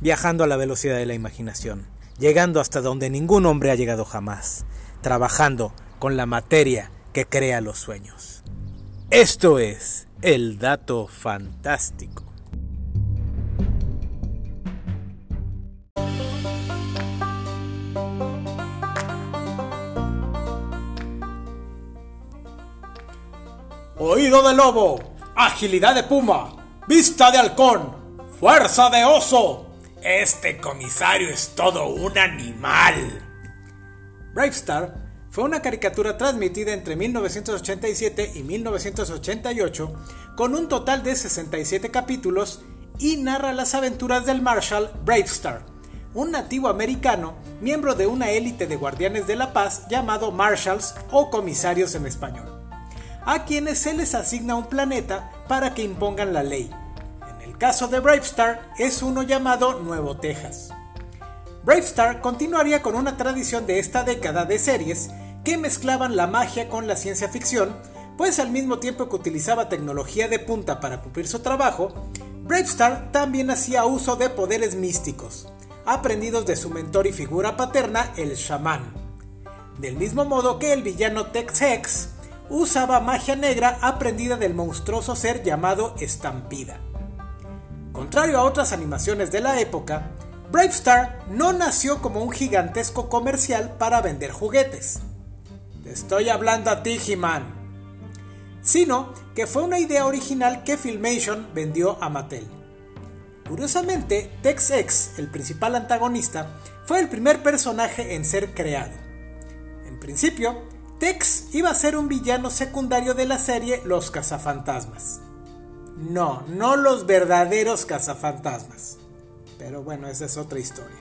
viajando a la velocidad de la imaginación, llegando hasta donde ningún hombre ha llegado jamás, trabajando con la materia que crea los sueños. Esto es el dato fantástico. Oído de lobo, agilidad de puma, vista de halcón, fuerza de oso. Este comisario es todo un animal. Bravestar fue una caricatura transmitida entre 1987 y 1988 con un total de 67 capítulos y narra las aventuras del Marshal Bravestar, un nativo americano, miembro de una élite de guardianes de la paz llamado Marshals o comisarios en español a quienes se les asigna un planeta para que impongan la ley. Caso de Bravestar es uno llamado Nuevo Texas. Bravestar continuaría con una tradición de esta década de series que mezclaban la magia con la ciencia ficción, pues al mismo tiempo que utilizaba tecnología de punta para cumplir su trabajo, Bravestar también hacía uso de poderes místicos, aprendidos de su mentor y figura paterna, el Shaman. Del mismo modo que el villano Tex-Hex usaba magia negra aprendida del monstruoso ser llamado Estampida. Contrario a otras animaciones de la época, Bravestar no nació como un gigantesco comercial para vender juguetes. Te estoy hablando a ti, He-Man. Sino que fue una idea original que Filmation vendió a Mattel. Curiosamente, Tex-Ex, el principal antagonista, fue el primer personaje en ser creado. En principio, Tex iba a ser un villano secundario de la serie Los Cazafantasmas. No, no los verdaderos cazafantasmas. Pero bueno, esa es otra historia.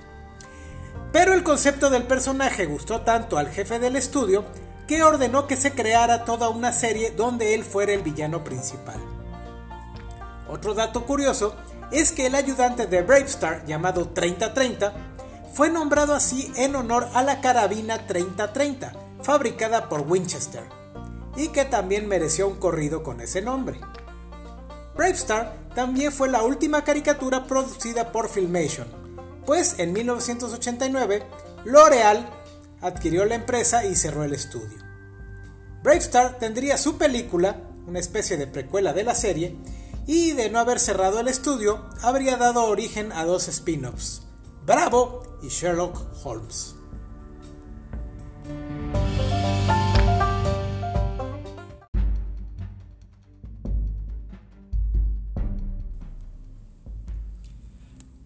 Pero el concepto del personaje gustó tanto al jefe del estudio que ordenó que se creara toda una serie donde él fuera el villano principal. Otro dato curioso es que el ayudante de Bravestar, llamado 3030, fue nombrado así en honor a la carabina 3030, fabricada por Winchester, y que también mereció un corrido con ese nombre. Bravestar también fue la última caricatura producida por Filmation, pues en 1989 L'Oreal adquirió la empresa y cerró el estudio. Bravestar tendría su película, una especie de precuela de la serie, y de no haber cerrado el estudio, habría dado origen a dos spin-offs, Bravo y Sherlock Holmes.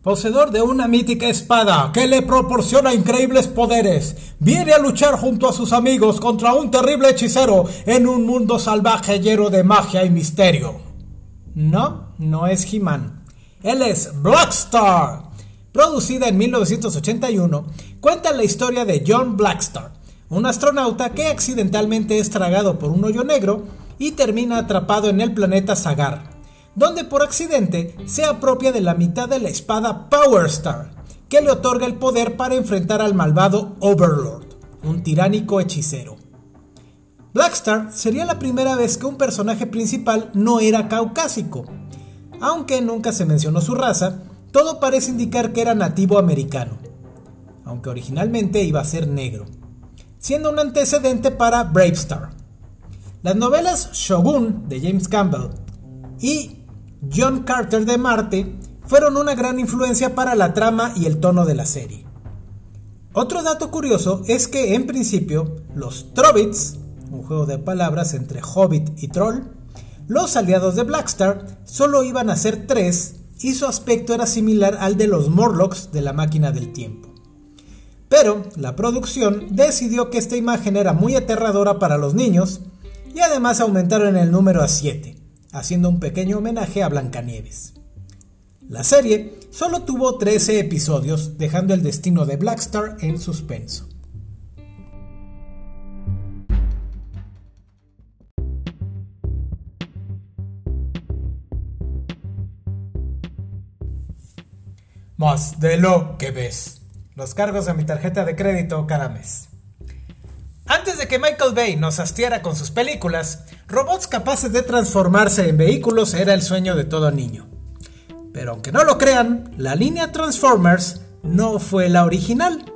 Poseedor de una mítica espada que le proporciona increíbles poderes, viene a luchar junto a sus amigos contra un terrible hechicero en un mundo salvaje lleno de magia y misterio. No, no es He-Man. Él es Blackstar. Producida en 1981, cuenta la historia de John Blackstar, un astronauta que accidentalmente es tragado por un hoyo negro y termina atrapado en el planeta Sagar donde por accidente se apropia de la mitad de la espada Power Star, que le otorga el poder para enfrentar al malvado Overlord, un tiránico hechicero. Blackstar sería la primera vez que un personaje principal no era caucásico. Aunque nunca se mencionó su raza, todo parece indicar que era nativo americano, aunque originalmente iba a ser negro, siendo un antecedente para Bravestar. Las novelas Shogun de James Campbell y John Carter de Marte fueron una gran influencia para la trama y el tono de la serie. Otro dato curioso es que en principio los Trobits, un juego de palabras entre Hobbit y Troll, los aliados de Blackstar solo iban a ser tres y su aspecto era similar al de los Morlocks de la máquina del tiempo. Pero la producción decidió que esta imagen era muy aterradora para los niños y además aumentaron el número a 7 haciendo un pequeño homenaje a Blancanieves. La serie solo tuvo 13 episodios, dejando el destino de Blackstar en suspenso. Más de lo que ves. Los cargos de mi tarjeta de crédito cada mes. Antes de que Michael Bay nos hastiara con sus películas, robots capaces de transformarse en vehículos era el sueño de todo niño. Pero aunque no lo crean, la línea Transformers no fue la original.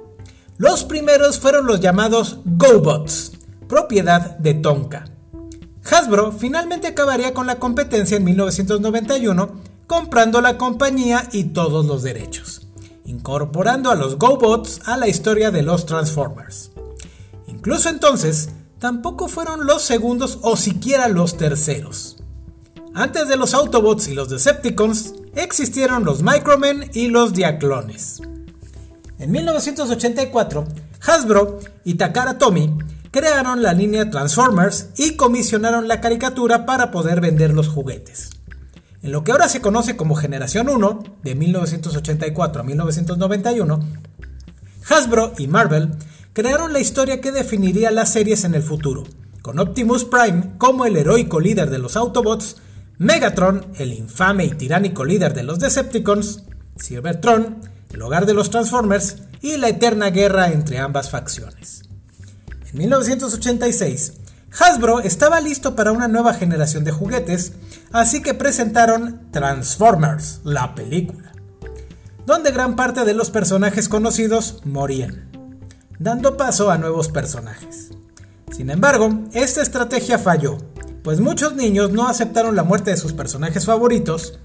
Los primeros fueron los llamados GoBots, propiedad de Tonka. Hasbro finalmente acabaría con la competencia en 1991, comprando la compañía y todos los derechos, incorporando a los GoBots a la historia de los Transformers. Incluso entonces, tampoco fueron los segundos o siquiera los terceros. Antes de los Autobots y los Decepticons, existieron los Micromen y los Diaclones. En 1984, Hasbro y Takara Tomy crearon la línea Transformers y comisionaron la caricatura para poder vender los juguetes. En lo que ahora se conoce como Generación 1, de 1984 a 1991, Hasbro y Marvel crearon la historia que definiría las series en el futuro, con Optimus Prime como el heroico líder de los Autobots, Megatron, el infame y tiránico líder de los Decepticons, Cybertron, el hogar de los Transformers y la eterna guerra entre ambas facciones. En 1986, Hasbro estaba listo para una nueva generación de juguetes, así que presentaron Transformers, la película, donde gran parte de los personajes conocidos morían, dando paso a nuevos personajes. Sin embargo, esta estrategia falló, pues muchos niños no aceptaron la muerte de sus personajes favoritos.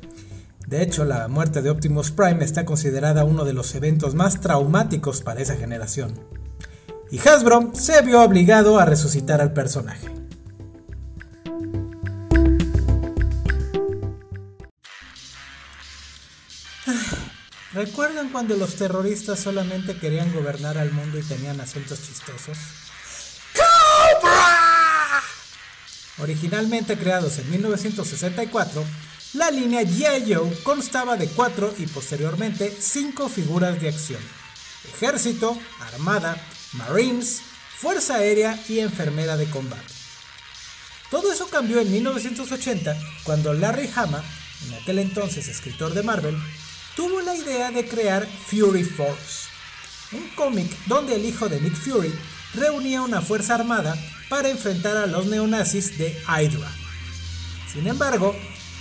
De hecho, la muerte de Optimus Prime está considerada uno de los eventos más traumáticos para esa generación. Y Hasbro se vio obligado a resucitar al personaje. ¿Recuerdan cuando los terroristas solamente querían gobernar al mundo y tenían acentos chistosos? Originalmente creados en 1964, la línea G.I. Joe constaba de cuatro y posteriormente cinco figuras de acción. Ejército, Armada, Marines, Fuerza Aérea y Enfermera de Combate. Todo eso cambió en 1980 cuando Larry Hama, en aquel entonces escritor de Marvel, tuvo la idea de crear Fury Force, un cómic donde el hijo de Nick Fury reunía una fuerza armada para enfrentar a los neonazis de Hydra. Sin embargo,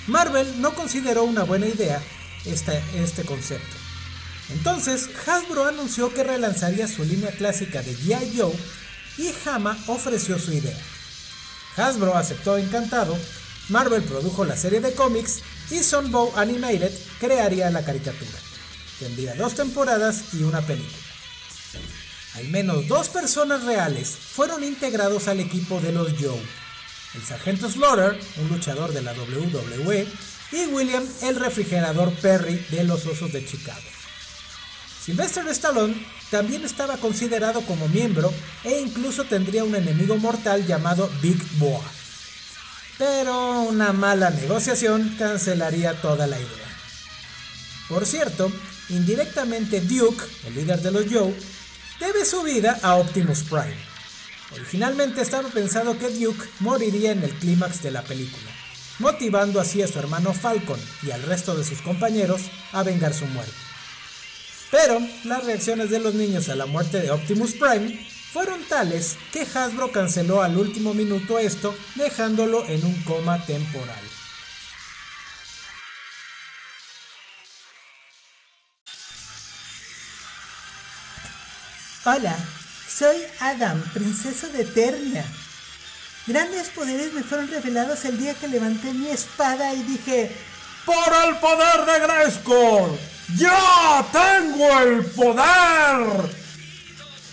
Marvel no consideró una buena idea este, este concepto. Entonces, Hasbro anunció que relanzaría su línea clásica de G.I. Joe y Hama ofreció su idea. Hasbro aceptó encantado, Marvel produjo la serie de cómics y Sunbow Animated crearía la caricatura. Tendría dos temporadas y una película. Al menos dos personas reales fueron integrados al equipo de los Joe. El sargento Slaughter, un luchador de la WWE, y William el refrigerador Perry de los Osos de Chicago. Sylvester Stallone también estaba considerado como miembro e incluso tendría un enemigo mortal llamado Big Boa. Pero una mala negociación cancelaría toda la idea. Por cierto, indirectamente Duke, el líder de los Joe, debe su vida a Optimus Prime. Originalmente estaba pensado que Duke moriría en el clímax de la película, motivando así a su hermano Falcon y al resto de sus compañeros a vengar su muerte. Pero las reacciones de los niños a la muerte de Optimus Prime fueron tales que Hasbro canceló al último minuto esto, dejándolo en un coma temporal. Hola, soy Adam, princesa de Eternia. Grandes poderes me fueron revelados el día que levanté mi espada y dije, ¡Por el poder de Grayskull! ¡Ya tengo el poder!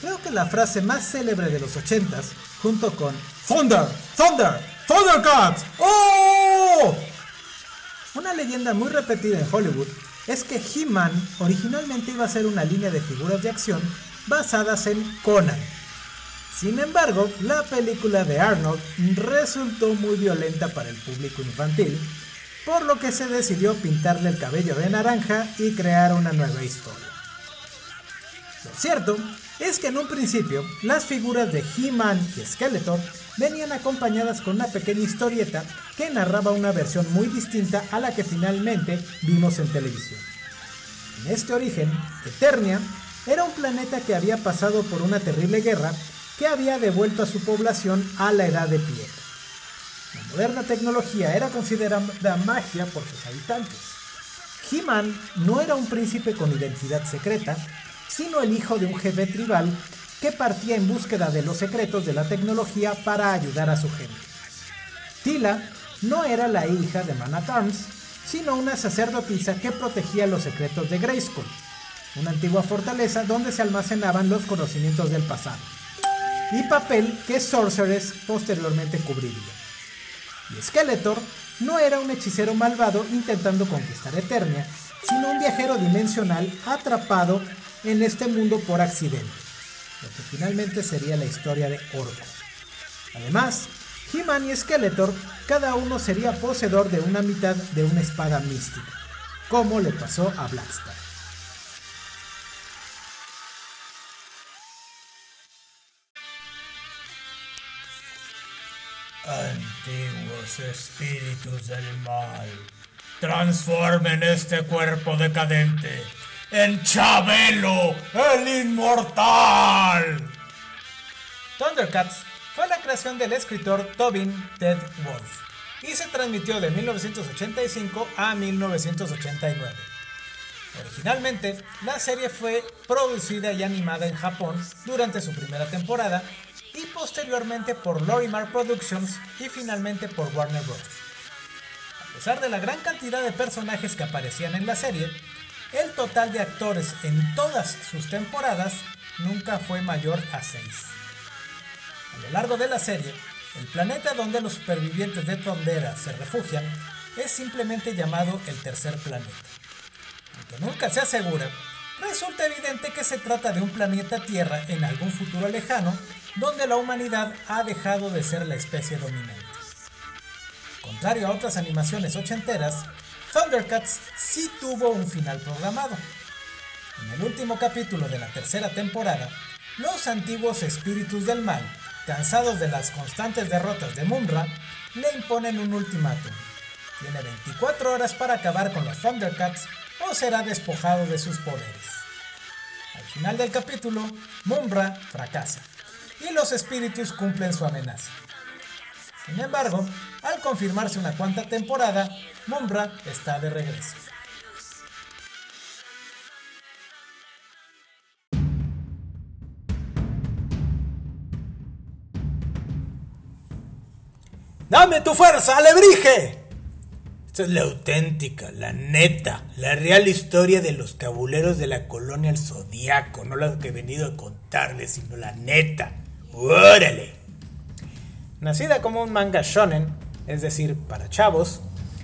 Creo que la frase más célebre de los ochentas, junto con Thunder, Thunder, Thundercats, ¡Oh! Una leyenda muy repetida en Hollywood es que He-Man originalmente iba a ser una línea de figuras de acción basadas en Conan. Sin embargo, la película de Arnold resultó muy violenta para el público infantil, por lo que se decidió pintarle el cabello de naranja y crear una nueva historia. Lo cierto es que en un principio las figuras de He-Man y Skeletor venían acompañadas con una pequeña historieta que narraba una versión muy distinta a la que finalmente vimos en televisión. En este origen, Eternia era un planeta que había pasado por una terrible guerra que había devuelto a su población a la edad de piedra. La moderna tecnología era considerada magia por sus habitantes. He-Man no era un príncipe con identidad secreta, sino el hijo de un jefe tribal que partía en búsqueda de los secretos de la tecnología para ayudar a su gente. Tila no era la hija de Man Arms, sino una sacerdotisa que protegía los secretos de Grayskull, una antigua fortaleza donde se almacenaban los conocimientos del pasado, y papel que Sorceress posteriormente cubriría. Y Skeletor no era un hechicero malvado intentando conquistar Eternia, sino un viajero dimensional atrapado en este mundo por accidente, lo que finalmente sería la historia de Orco. Además, He-Man y Skeletor, cada uno sería poseedor de una mitad de una espada mística, como le pasó a Blackstar. Antiguos espíritus del mal, transformen este cuerpo decadente en Chabelo, el inmortal. Thundercats fue la creación del escritor Tobin Ted Wolf y se transmitió de 1985 a 1989. Originalmente, la serie fue producida y animada en Japón durante su primera temporada y posteriormente por Lorimar Productions y finalmente por Warner Bros. A pesar de la gran cantidad de personajes que aparecían en la serie, el total de actores en todas sus temporadas nunca fue mayor a 6. A lo largo de la serie, el planeta donde los supervivientes de Tondera se refugian es simplemente llamado el tercer planeta. Aunque nunca se asegura, resulta evidente que se trata de un planeta Tierra en algún futuro lejano donde la humanidad ha dejado de ser la especie dominante. Contrario a otras animaciones ochenteras, Thundercats sí tuvo un final programado. En el último capítulo de la tercera temporada, los antiguos espíritus del mal, cansados de las constantes derrotas de Munra, le imponen un ultimátum. Tiene 24 horas para acabar con los Thundercats o será despojado de sus poderes. Al final del capítulo, Mumbra fracasa y los espíritus cumplen su amenaza. Sin embargo, al confirmarse una cuanta temporada, Mumbra está de regreso. ¡Dame tu fuerza, alebrije! Esta es la auténtica, la neta, la real historia de los cabuleros de la colonia El Zodíaco, no la que he venido a contarles, sino la neta. ¡Órale! Nacida como un manga shonen, es decir, para chavos,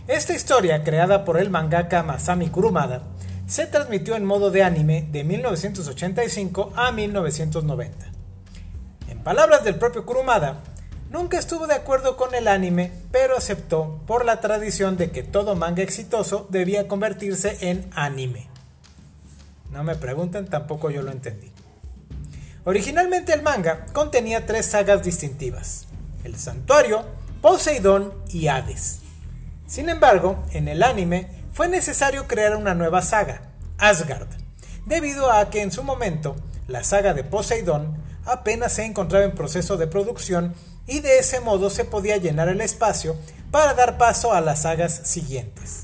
esta historia, creada por el mangaka Masami Kurumada, se transmitió en modo de anime de 1985 a 1990. En palabras del propio Kurumada, nunca estuvo de acuerdo con el anime, pero aceptó por la tradición de que todo manga exitoso debía convertirse en anime. No me pregunten, tampoco yo lo entendí. Originalmente el manga contenía tres sagas distintivas, el santuario, Poseidón y Hades. Sin embargo, en el anime fue necesario crear una nueva saga, Asgard, debido a que en su momento la saga de Poseidón apenas se encontraba en proceso de producción y de ese modo se podía llenar el espacio para dar paso a las sagas siguientes.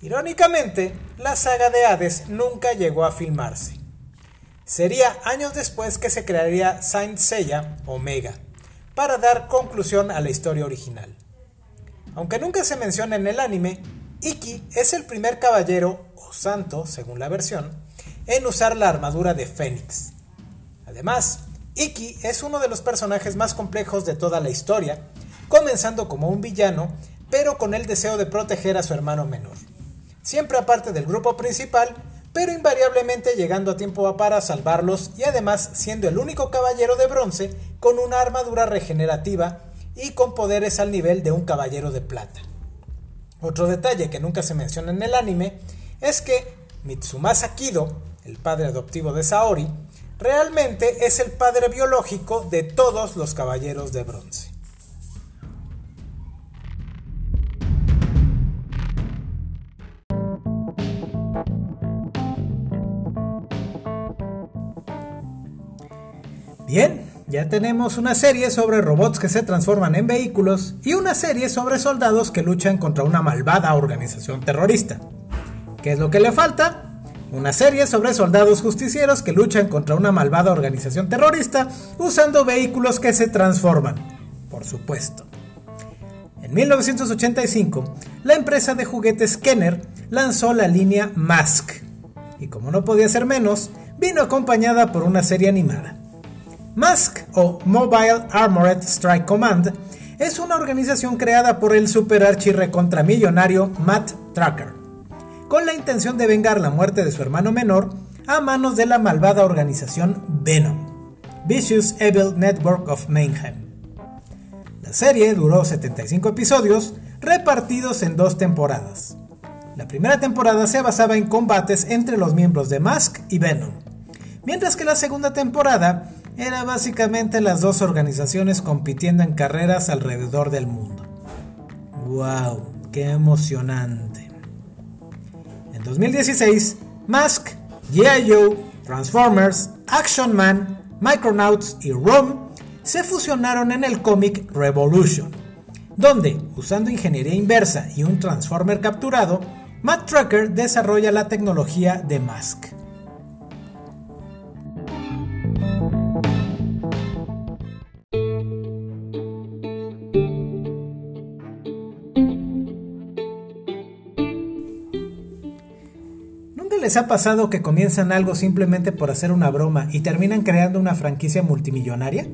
Irónicamente, la saga de Hades nunca llegó a filmarse. Sería años después que se crearía Saint Seiya Omega, para dar conclusión a la historia original. Aunque nunca se menciona en el anime, Iki es el primer caballero, o santo, según la versión, en usar la armadura de Fénix. Además, Iki es uno de los personajes más complejos de toda la historia, comenzando como un villano, pero con el deseo de proteger a su hermano menor. Siempre aparte del grupo principal, pero invariablemente llegando a tiempo para salvarlos y además siendo el único caballero de bronce con una armadura regenerativa y con poderes al nivel de un caballero de plata. Otro detalle que nunca se menciona en el anime es que Mitsumasa Kido, el padre adoptivo de Saori, realmente es el padre biológico de todos los caballeros de bronce. Bien, ya tenemos una serie sobre robots que se transforman en vehículos y una serie sobre soldados que luchan contra una malvada organización terrorista. ¿Qué es lo que le falta? Una serie sobre soldados justicieros que luchan contra una malvada organización terrorista usando vehículos que se transforman. Por supuesto. En 1985, la empresa de juguetes Kenner lanzó la línea Mask. Y como no podía ser menos, vino acompañada por una serie animada. Mask o Mobile Armored Strike Command es una organización creada por el super millonario Matt Tracker, con la intención de vengar la muerte de su hermano menor a manos de la malvada organización Venom, Vicious Evil Network of Mayhem. La serie duró 75 episodios repartidos en dos temporadas. La primera temporada se basaba en combates entre los miembros de Mask y Venom, mientras que la segunda temporada era básicamente las dos organizaciones compitiendo en carreras alrededor del mundo. ¡Wow! ¡Qué emocionante! En 2016, Mask, G.I. Transformers, Action Man, Micronauts y ROM se fusionaron en el cómic Revolution, donde, usando ingeniería inversa y un Transformer capturado, Matt Trucker desarrolla la tecnología de Mask. Les ha pasado que comienzan algo simplemente por hacer una broma y terminan creando una franquicia multimillonaria?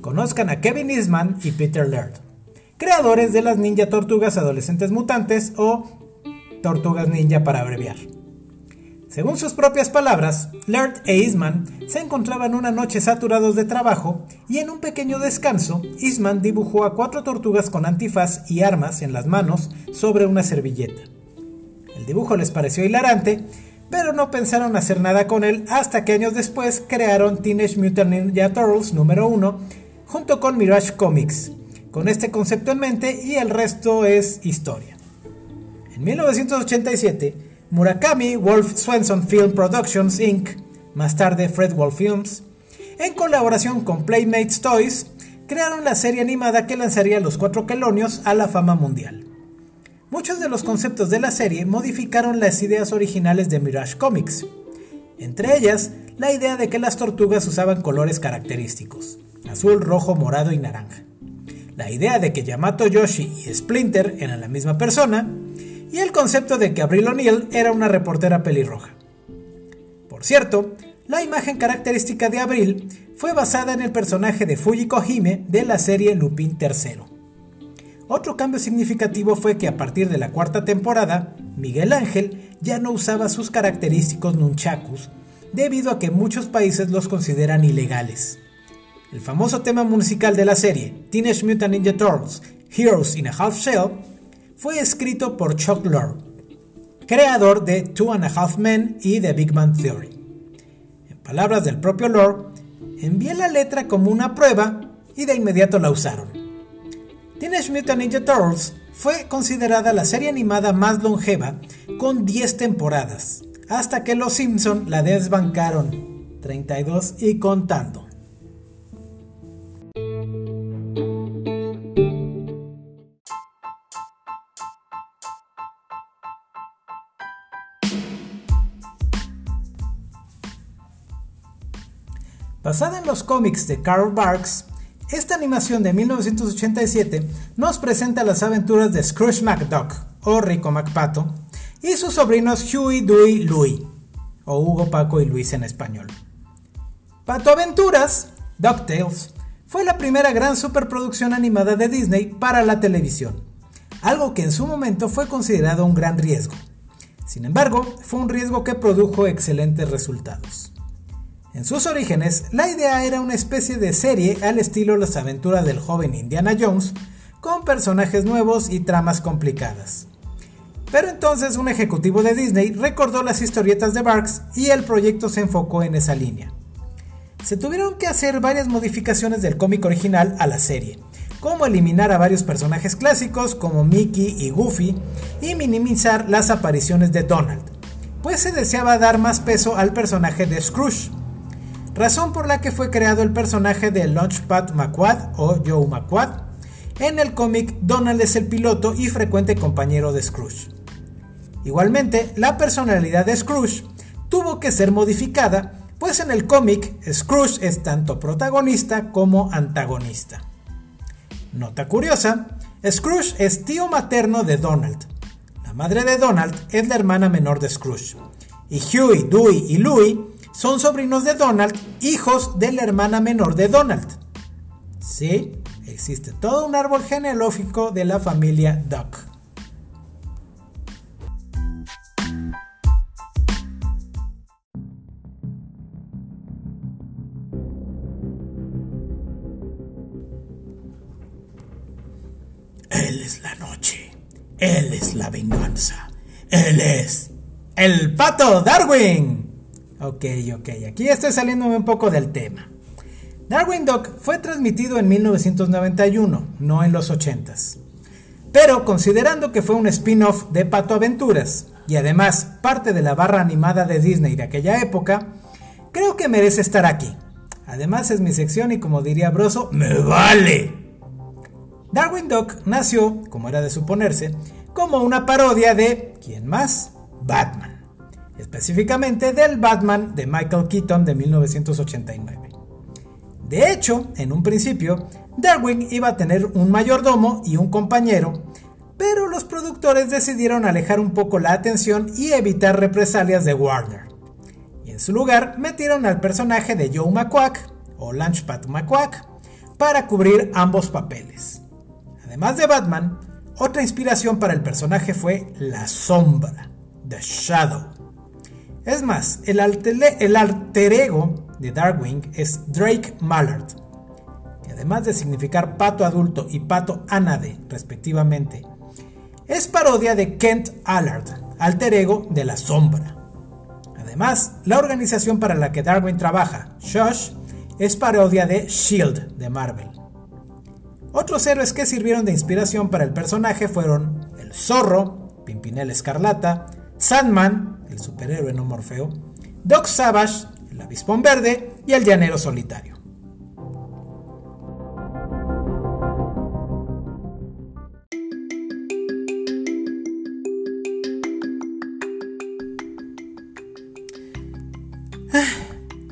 Conozcan a Kevin Eastman y Peter Laird, creadores de las Ninja Tortugas Adolescentes Mutantes o Tortugas Ninja para abreviar. Según sus propias palabras, Laird e Eastman se encontraban una noche saturados de trabajo y en un pequeño descanso, Eastman dibujó a cuatro tortugas con antifaz y armas en las manos sobre una servilleta. Dibujo les pareció hilarante, pero no pensaron hacer nada con él hasta que años después crearon Teenage Mutant Ninja Turtles número 1 junto con Mirage Comics, con este concepto en mente y el resto es historia. En 1987, Murakami Wolf Swenson Film Productions Inc., más tarde Fred Wolf Films, en colaboración con Playmates Toys, crearon la serie animada que lanzaría los cuatro quelonios a la fama mundial. Muchos de los conceptos de la serie modificaron las ideas originales de Mirage Comics, entre ellas la idea de que las tortugas usaban colores característicos azul, rojo, morado y naranja. La idea de que Yamato Yoshi y Splinter eran la misma persona, y el concepto de que Abril O'Neill era una reportera pelirroja. Por cierto, la imagen característica de Abril fue basada en el personaje de Fujiko Hime de la serie Lupin III. Otro cambio significativo fue que a partir de la cuarta temporada, Miguel Ángel ya no usaba sus característicos nunchakus debido a que muchos países los consideran ilegales. El famoso tema musical de la serie, Teenage Mutant Ninja Turtles Heroes in a Half Shell, fue escrito por Chuck Lorre, creador de Two and a Half Men y The Big Bang Theory. En palabras del propio Lorre, envié la letra como una prueba y de inmediato la usaron. Teenage Mutant Ninja Turtles fue considerada la serie animada más longeva con 10 temporadas, hasta que los Simpson la desbancaron, 32 y contando. Basada en los cómics de Carl Barks, esta animación de 1987 nos presenta las aventuras de Scrooge McDuck, o Rico McPato, y sus sobrinos Huey, Dewey, Louie, o Hugo, Paco y Luis en español. Pato Aventuras, DuckTales, fue la primera gran superproducción animada de Disney para la televisión, algo que en su momento fue considerado un gran riesgo. Sin embargo, fue un riesgo que produjo excelentes resultados. En sus orígenes, la idea era una especie de serie al estilo Las aventuras del joven Indiana Jones, con personajes nuevos y tramas complicadas. Pero entonces un ejecutivo de Disney recordó las historietas de Barks y el proyecto se enfocó en esa línea. Se tuvieron que hacer varias modificaciones del cómic original a la serie, como eliminar a varios personajes clásicos como Mickey y Goofy y minimizar las apariciones de Donald, pues se deseaba dar más peso al personaje de Scrooge razón por la que fue creado el personaje de Launchpad McQuad o Joe McQuad. En el cómic, Donald es el piloto y frecuente compañero de Scrooge. Igualmente, la personalidad de Scrooge tuvo que ser modificada, pues en el cómic Scrooge es tanto protagonista como antagonista. Nota curiosa, Scrooge es tío materno de Donald. La madre de Donald es la hermana menor de Scrooge. Y Huey, Dewey y Louie son sobrinos de Donald, hijos de la hermana menor de Donald. Sí, existe todo un árbol genealógico de la familia Duck. Él es la noche. Él es la venganza. Él es el pato Darwin. Ok, ok, aquí estoy saliéndome un poco del tema. Darwin Duck fue transmitido en 1991, no en los 80s. Pero considerando que fue un spin-off de Pato Aventuras y además parte de la barra animada de Disney de aquella época, creo que merece estar aquí. Además es mi sección y como diría Broso, ¡me vale! Darwin Duck nació, como era de suponerse, como una parodia de ¿quién más? Batman. Específicamente del Batman de Michael Keaton de 1989. De hecho, en un principio, Darwin iba a tener un mayordomo y un compañero, pero los productores decidieron alejar un poco la atención y evitar represalias de Warner. Y en su lugar metieron al personaje de Joe McQuack, o Lunchpad McQuack, para cubrir ambos papeles. Además de Batman, otra inspiración para el personaje fue la sombra, The Shadow. Es más, el, alter ego de Darwin es Drake Mallard, que además de significar pato adulto y pato anade, respectivamente, es parodia de Kent Allard, alter ego de la sombra. Además, la organización para la que Darwin trabaja, Shush, es parodia de Shield de Marvel. Otros héroes que sirvieron de inspiración para el personaje fueron el Zorro, Pimpinela Escarlata, Sandman, el superhéroe no Morfeo, Doc Savage, el Avispón Verde y el Llanero Solitario.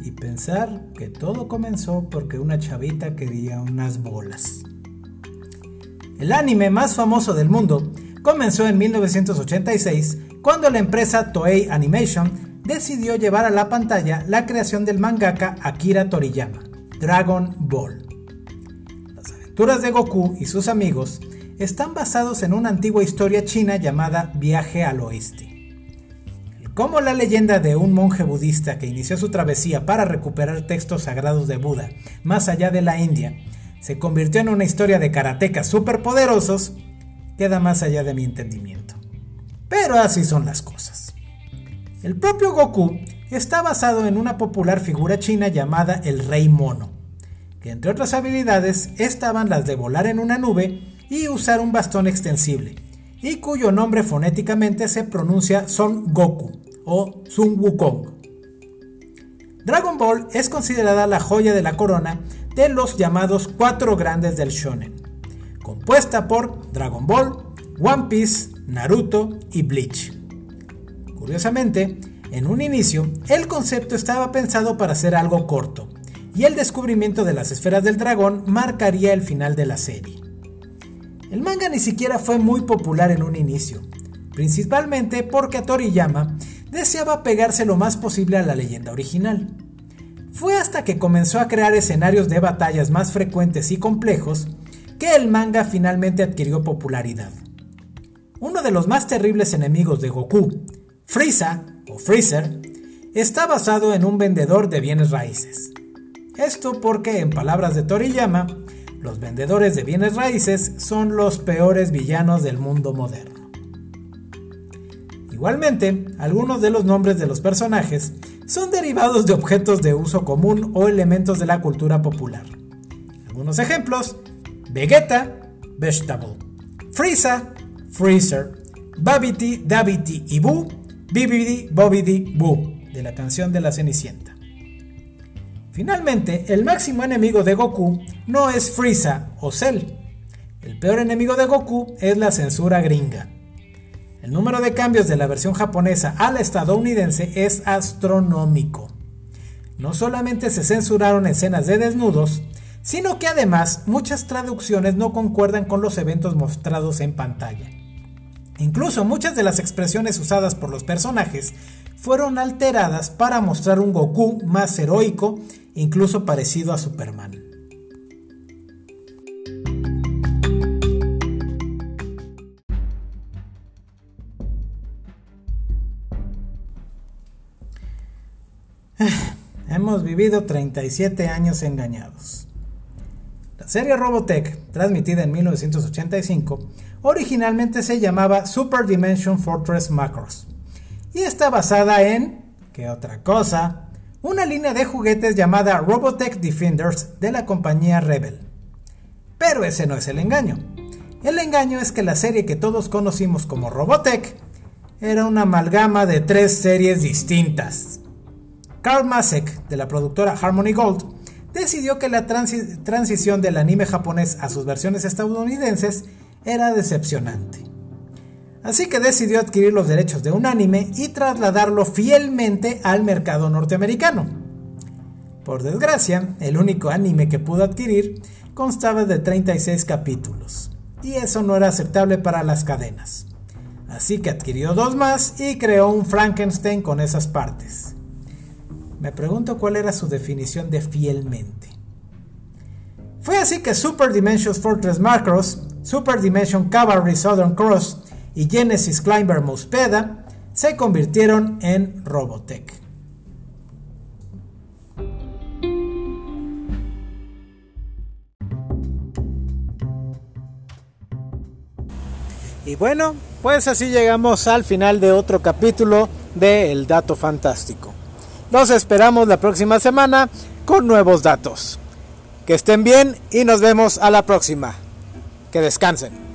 Y pensar que todo comenzó porque una chavita quería unas bolas. El anime más famoso del mundo comenzó en 1986 cuando la empresa Toei Animation decidió llevar a la pantalla la creación del mangaka Akira Toriyama, Dragon Ball. Las aventuras de Goku y sus amigos están basados en una antigua historia china llamada Viaje al Oeste. Como la leyenda de un monje budista que inició su travesía para recuperar textos sagrados de Buda más allá de la India, se convirtió en una historia de karatecas superpoderosos, queda más allá de mi entendimiento. Pero así son las cosas. El propio Goku está basado en una popular figura china llamada el Rey Mono, que entre otras habilidades estaban las de volar en una nube y usar un bastón extensible, y cuyo nombre fonéticamente se pronuncia Son Goku o Sun Wukong. Dragon Ball es considerada la joya de la corona de los llamados cuatro grandes del shonen, compuesta por Dragon Ball, One Piece, Naruto y Bleach. Curiosamente, en un inicio, el concepto estaba pensado para ser algo corto, y el descubrimiento de las esferas del dragón marcaría el final de la serie. El manga ni siquiera fue muy popular en un inicio, principalmente porque Toriyama deseaba pegarse lo más posible a la leyenda original. Fue hasta que comenzó a crear escenarios de batallas más frecuentes y complejos que el manga finalmente adquirió popularidad. Uno de los más terribles enemigos de Goku, Frieza o Freezer, está basado en un vendedor de bienes raíces. Esto porque, en palabras de Toriyama, los vendedores de bienes raíces son los peores villanos del mundo moderno. Igualmente, algunos de los nombres de los personajes son derivados de objetos de uso común o elementos de la cultura popular. Algunos ejemplos: Vegeta, Vegetable, Frieza, Freezer, Babity, Davity y Boo, Bibidi, Bobidi, Boo, de la canción de la Cenicienta. Finalmente, el máximo enemigo de Goku no es Frieza o Cell. El peor enemigo de Goku es la censura gringa. El número de cambios de la versión japonesa a la estadounidense es astronómico. No solamente se censuraron escenas de desnudos, sino que además muchas traducciones no concuerdan con los eventos mostrados en pantalla. Incluso muchas de las expresiones usadas por los personajes fueron alteradas para mostrar un Goku más heroico, incluso parecido a Superman. Hemos vivido 37 años engañados. La serie Robotech, transmitida en 1985, originalmente se llamaba Super Dimension Fortress Macross y está basada en, ¿qué otra cosa? Una línea de juguetes llamada Robotech Defenders de la compañía Rebel. Pero ese no es el engaño. El engaño es que la serie que todos conocimos como Robotech era una amalgama de tres series distintas. Carl Masek, de la productora Harmony Gold, decidió que la transición del anime japonés a sus versiones estadounidenses era decepcionante. Así que decidió adquirir los derechos de un anime y trasladarlo fielmente al mercado norteamericano. Por desgracia, el único anime que pudo adquirir constaba de 36 capítulos, y eso no era aceptable para las cadenas. Así que adquirió dos más y creó un Frankenstein con esas partes. Me pregunto cuál era su definición de fielmente. Fue así que Super Dimensions Fortress Macross, Super Dimension Cavalry Southern Cross y Genesis Climber Muspeda se convirtieron en Robotech. Y bueno, pues así llegamos al final de otro capítulo de El Dato Fantástico. Los esperamos la próxima semana con nuevos datos. Que estén bien y nos vemos a la próxima. Que descansen.